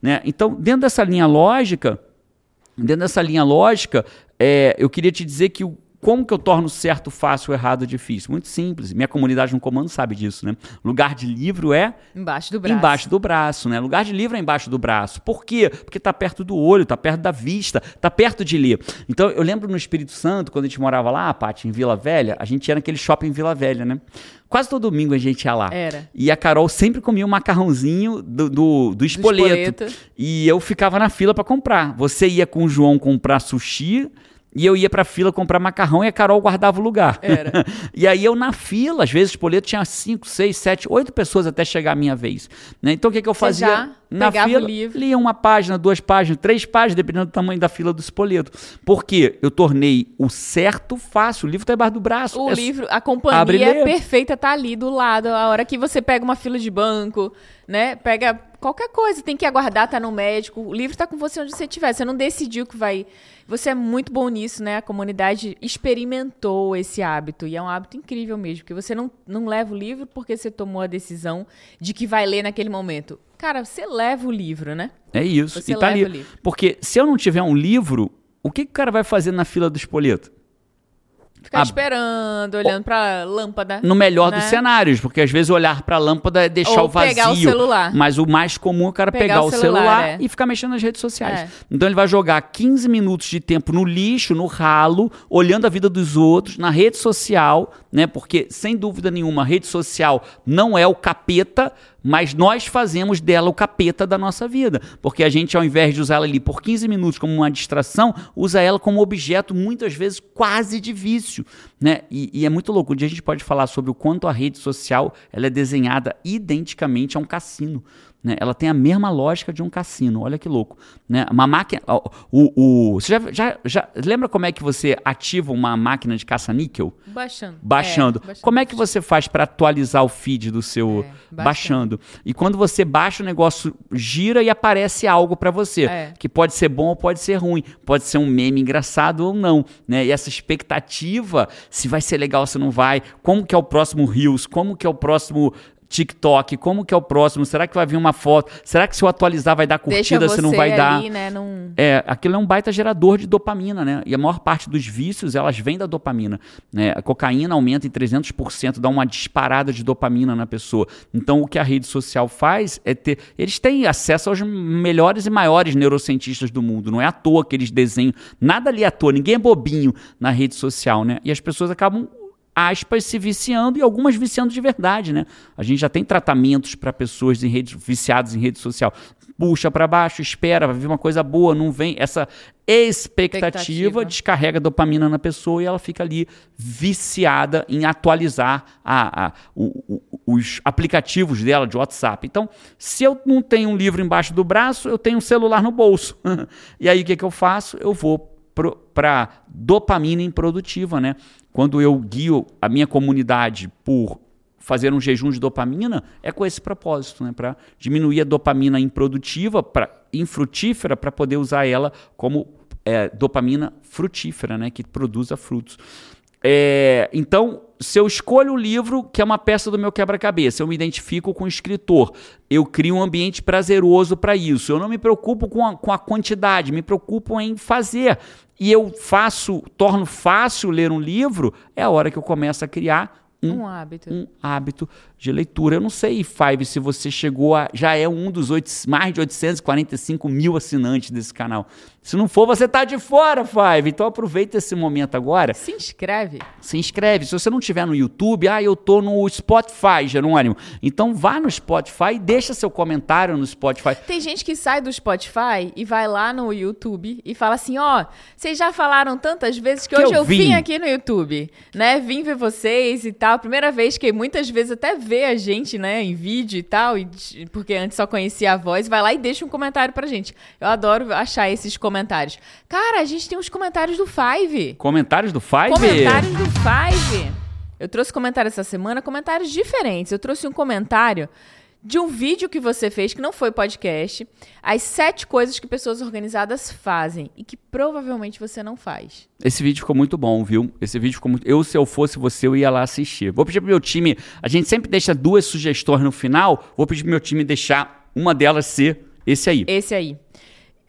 Né? Então, dentro dessa linha lógica, dentro dessa linha lógica, é, eu queria te dizer que o como que eu torno certo fácil, errado difícil? Muito simples. Minha comunidade no comando sabe disso, né? Lugar de livro é embaixo do braço. Embaixo do braço, né? Lugar de livro é embaixo do braço. Por quê? Porque tá perto do olho, tá perto da vista, tá perto de ler. Então, eu lembro no Espírito Santo, quando a gente morava lá, Paty, em Vila Velha, a gente ia naquele shopping em Vila Velha, né? Quase todo domingo a gente ia lá. Era. E a Carol sempre comia um macarrãozinho do, do, do, espoleto, do espoleto. E eu ficava na fila para comprar. Você ia com o João comprar sushi e eu ia pra fila comprar macarrão e a Carol guardava o lugar. Era. e aí eu na fila, às vezes o espoleto tinha 5, 6, 7, 8 pessoas até chegar a minha vez. Né? Então o que, que eu fazia? já na fila, lia uma página, duas páginas, três páginas, dependendo do tamanho da fila do espoleto. Porque eu tornei o certo fácil. O livro está embaixo do braço. O é livro, a companhia perfeita tá ali do lado. A hora que você pega uma fila de banco, né? Pega qualquer coisa, tem que aguardar, tá no médico. O livro tá com você onde você estiver. Você não decidiu que vai. Você é muito bom nisso, né? A comunidade experimentou esse hábito. E é um hábito incrível mesmo. Porque você não, não leva o livro porque você tomou a decisão de que vai ler naquele momento. Cara, você leva o livro, né? É isso. Você e tá leva ali. o livro. Porque se eu não tiver um livro, o que, que o cara vai fazer na fila do espoleto? Ficar Ah, esperando, olhando pra lâmpada. No melhor né? dos cenários, porque às vezes olhar pra lâmpada é deixar Ou o vazio. pegar o celular. Mas o mais comum é o cara Pegar pegar, o o celular, celular, é. e ficar mexendo nas redes sociais. É. Então ele vai jogar 15 minutos de tempo no lixo, no ralo, olhando a vida dos outros, na rede social, né? Porque, sem dúvida nenhuma, a rede social não é o capeta, mas nós fazemos dela o capeta da nossa vida. Porque a gente, ao invés de usar ela ali por 15 minutos como uma distração, usa ela como objeto, muitas vezes, quase de vício. Né? E, e é muito louco. Um dia a gente pode falar sobre o quanto a rede social ela é desenhada identicamente a um cassino. Né? Ela tem a mesma lógica de um cassino. Olha que louco. Né? Uma máquina. O, o, você já, já, já lembra como é que você ativa uma máquina de caça-níquel? Baixando. Baixando. É, baixando. Como é que você faz para atualizar o feed do seu É, baixando. baixando. E quando você baixa o negócio gira e aparece algo para você, É. que pode ser bom ou pode ser ruim, pode ser um meme engraçado ou não, né? E essa expectativa, se vai ser legal, se não vai, como que é o próximo Reels, como que é o próximo TikTok, como que é o próximo, será que vai vir uma foto, será que se eu atualizar vai dar curtida, se não vai dar? ali, né, num... É, aquilo é um baita gerador de dopamina, né? E a maior parte dos vícios, elas vêm da dopamina. Né? A cocaína aumenta em 300%, dá uma disparada de dopamina na pessoa. Então, o que a rede social faz é ter... Eles têm acesso aos melhores e maiores neurocientistas do mundo. Não é à toa que eles desenham... Nada ali é à toa, ninguém é bobinho na rede social, né? E as pessoas acabam aspas, se viciando e algumas viciando de verdade, né? A gente já tem tratamentos para pessoas em redes, viciadas em rede social. Puxa para baixo, espera, vai vir uma coisa boa, não vem. Essa expectativa, Expectativa. descarrega dopamina na pessoa e ela fica ali viciada em atualizar a- a- o- o- os aplicativos dela de WhatsApp. Então, se eu não tenho um livro embaixo do braço, eu tenho um celular no bolso. e aí o que, que eu faço? Eu vou para dopamina improdutiva, né? Quando eu guio a minha comunidade por fazer um jejum de dopamina, é com esse propósito, né? Para diminuir a dopamina improdutiva, pra, infrutífera, para poder usar ela como é, dopamina frutífera, né? Que produza frutos. É, então, se eu escolho o livro, que é uma peça do meu quebra-cabeça, eu me identifico com o escritor, eu crio um ambiente prazeroso para isso. Eu não me preocupo com a, com a quantidade, me preocupo em fazer. E eu faço, torno fácil ler um livro, é a hora que eu começo a criar um Um hábito. um hábito de leitura. Eu não sei, Five, se você chegou a. Já é um dos oito, mais de 845 mil assinantes desse canal. Se não for, você tá de fora, Five. Então aproveita esse momento agora. Se inscreve. Se inscreve. Se você não tiver no YouTube, ah, eu tô no Spotify, Jerônimo. Então vá no Spotify e deixa seu comentário no Spotify. Tem gente que sai do Spotify e vai lá no YouTube e fala assim, ó, vocês já falaram tantas vezes que, Que hoje eu eu, vim. vim. aqui no YouTube, né? Vim ver vocês e tal. Primeira vez que muitas vezes até vê a gente, né, em vídeo e tal, e, porque antes só conhecia a voz, vai lá e deixa um comentário pra gente. Eu adoro achar esses comentários. Cara, a gente tem uns comentários do Five. Comentários do Five? Comentários do Five. Eu trouxe comentários essa semana, comentários diferentes. Eu trouxe um comentário de um vídeo que você fez, que não foi podcast, as sete coisas que pessoas organizadas fazem e que provavelmente você não faz. Esse vídeo ficou muito bom, viu? Esse vídeo ficou muito. Eu, se eu fosse você, eu ia lá assistir. Vou pedir pro meu time. A gente sempre deixa duas sugestões no final. Vou pedir pro meu time deixar uma delas ser esse aí. Esse aí.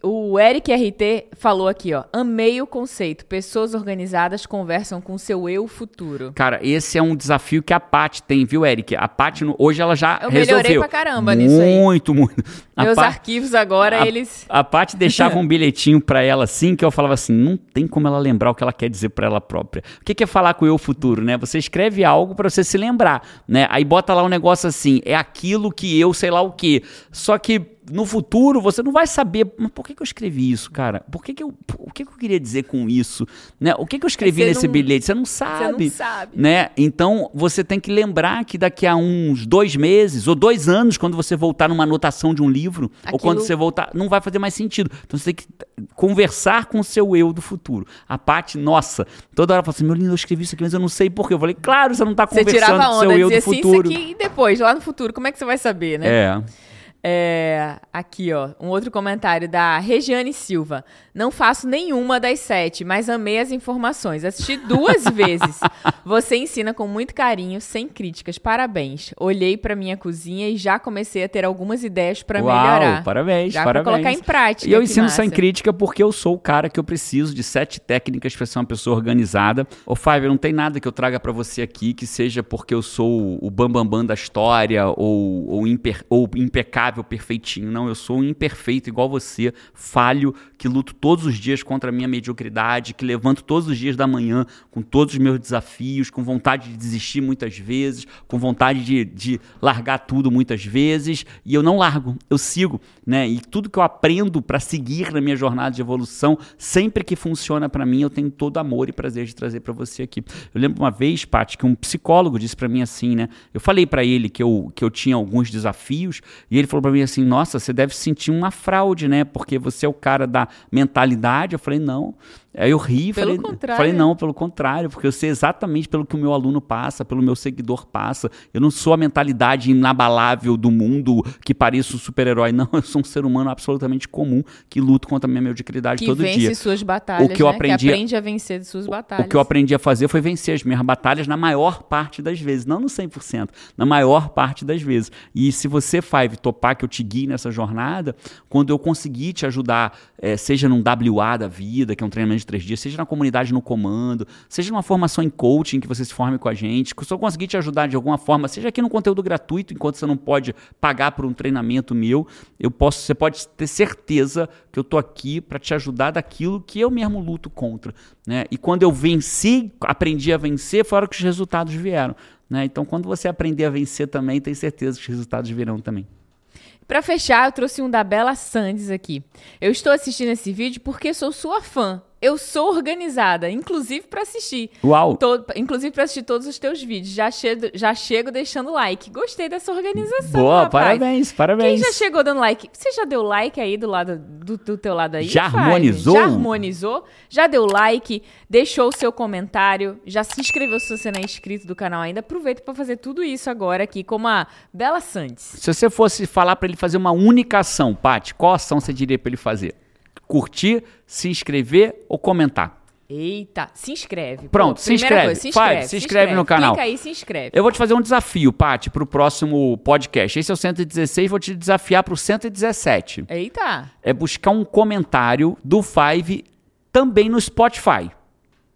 O Eric RT falou aqui, ó. Amei o conceito. Pessoas organizadas conversam com seu eu futuro. Cara, esse é um desafio que a Paty tem, viu, Eric? A Paty, hoje ela já Eu melhorei resolveu. pra caramba nisso aí. Muito, muito. A Meus arquivos agora, a, eles. A Paty deixava um bilhetinho pra ela assim, que eu falava assim, não tem como ela lembrar o que ela quer dizer pra ela própria. O que que é falar com o eu futuro, né? Você escreve algo pra você se lembrar, né? Aí bota lá um negócio assim, é aquilo que eu sei lá o quê. Só que no futuro você não vai saber, mas por que, que eu escrevi isso, cara? Por que, que eu, o que, que eu queria dizer com isso? Né? O que, que eu escrevi Você nesse não- bilhete? Você não Você sabe não sabe. né? Então você tem que lembrar que daqui a uns dois meses ou dois anos, quando você voltar numa anotação de um livro, ou Aquilo- quando você voltar, não vai fazer mais sentido. Então você tem que conversar com o seu eu do futuro. A parte, nossa, toda hora fala assim: meu lindo, eu escrevi isso aqui, mas eu não sei porquê. Eu falei, claro, você não está Você conversando tirava com o seu eu dizia do assim, futuro. isso aqui e depois, lá no futuro, como é que você vai saber, né? É. É, aqui, ó, um outro comentário da Regiane Silva. Não faço nenhuma das sete, mas amei as informações. Assisti duas vezes. Você ensina com muito carinho, sem críticas. Parabéns. Olhei para minha cozinha e já comecei a ter algumas ideias para melhorar. Parabéns, já parabéns. Colocar em prática. E eu ensino massa. sem crítica porque eu sou o cara que eu preciso de sete técnicas para ser uma pessoa organizada. Ô, Fábio, não tem nada que eu traga para você aqui que seja porque eu sou o bambambam bam, bam da história ou, ou, imper, ou impecável impecável, perfeitinho. Não, eu sou um imperfeito igual você, falho, que luto todos os dias contra a minha mediocridade, que levanto todos os dias da manhã com todos os meus desafios, com vontade de desistir muitas vezes, com vontade de, de largar tudo muitas vezes, e eu não largo, eu sigo, né? E tudo que eu aprendo para seguir na minha jornada de evolução, sempre que funciona para mim, eu tenho todo amor e prazer de trazer para você aqui. Eu lembro uma vez, Paty, que um psicólogo disse para mim assim, né? Eu falei para ele que eu, que eu tinha alguns desafios, e ele falou para mim assim: Nossa, você deve sentir uma fraude, né? Porque você é o cara da mentalidade. Eu falei: Não, Aí eu ri e falei, falei, não, pelo contrário, porque eu sei exatamente pelo que o meu aluno passa, pelo meu seguidor passa. Eu não sou a mentalidade inabalável do mundo que pareço um super-herói, não. Eu sou um ser humano absolutamente comum que luta contra a minha mediocridade que todo dia. Que vence suas batalhas, o que eu né? aprendi, que aprende a vencer de suas batalhas. O que eu aprendi a fazer foi vencer as minhas batalhas na maior parte das vezes, não no 100%, na maior parte das vezes. E se você, Five, topar que eu te guie nessa jornada, quando eu conseguir te ajudar, é, seja num WA da vida, que é um treinamento de três dias, seja na comunidade no comando, seja numa formação em coaching que você se forme com a gente, se eu conseguir te ajudar de alguma forma, seja aqui no conteúdo gratuito, enquanto você não pode pagar por um treinamento meu, eu posso, você pode ter certeza que eu tô aqui para te ajudar daquilo que eu mesmo luto contra, né? E quando eu venci, aprendi a vencer, foi a hora que os resultados vieram, né? Então, quando você aprender a vencer também, tem certeza que os resultados virão também. Para fechar, eu trouxe um da Bela Sandes aqui. Eu estou assistindo esse vídeo porque sou sua fã. Eu sou organizada, inclusive para assistir. Uau! Todo, inclusive para assistir todos os teus vídeos. Já chego, já chego deixando like. Gostei dessa organização. Boa, rapaz. parabéns, parabéns. Quem já chegou dando like? Você já deu like aí do lado do, do teu lado aí? Já harmonizou? Já harmonizou? Já deu like? Deixou o seu comentário? Já se inscreveu se você não é inscrito do canal ainda? Aproveita para fazer tudo isso agora aqui com a Bela Santos. Se você fosse falar para ele fazer uma única ação, Paty, qual ação você diria para ele fazer? Curtir, se inscrever ou comentar. Eita, se inscreve. Pronto, Pô, se, inscreve. Coisa, se inscreve. Vai, se, inscreve. no canal. Clica aí, se inscreve. Eu vou te fazer um desafio, Paty, pro próximo podcast. Esse é o 116, vou te desafiar pro 117. Eita. É buscar um comentário do Five também no Spotify.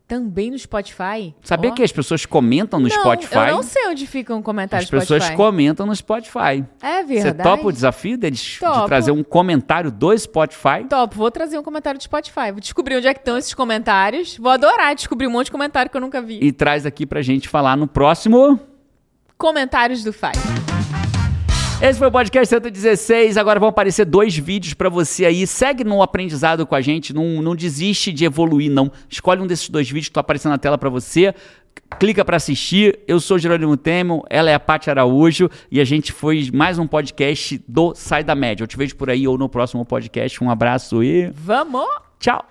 Também no Spotify? Sabia oh. que as pessoas comentam no não, Spotify? Eu não sei onde fica um comentário As pessoas Spotify. comentam no Spotify. É verdade. Você topa o desafio deles Topo. de trazer um comentário do Spotify? Top, vou trazer um comentário do Spotify. Vou descobrir onde é que estão esses comentários. Vou adorar descobrir um monte de comentário que eu nunca vi. E traz aqui pra gente falar no próximo. Comentários do Five. Esse foi o podcast 116. Agora vão aparecer dois vídeos para você aí. Segue no aprendizado com a gente. Não, não desiste de evoluir, não. Escolhe um desses dois vídeos que estão aparecendo na tela para você. Clica para assistir. Eu sou Jerônimo Temo, ela é a Paty Araújo e a gente foi mais um podcast do Sai da Média. Eu te vejo por aí ou no próximo podcast. Um abraço e. Vamos! Tchau!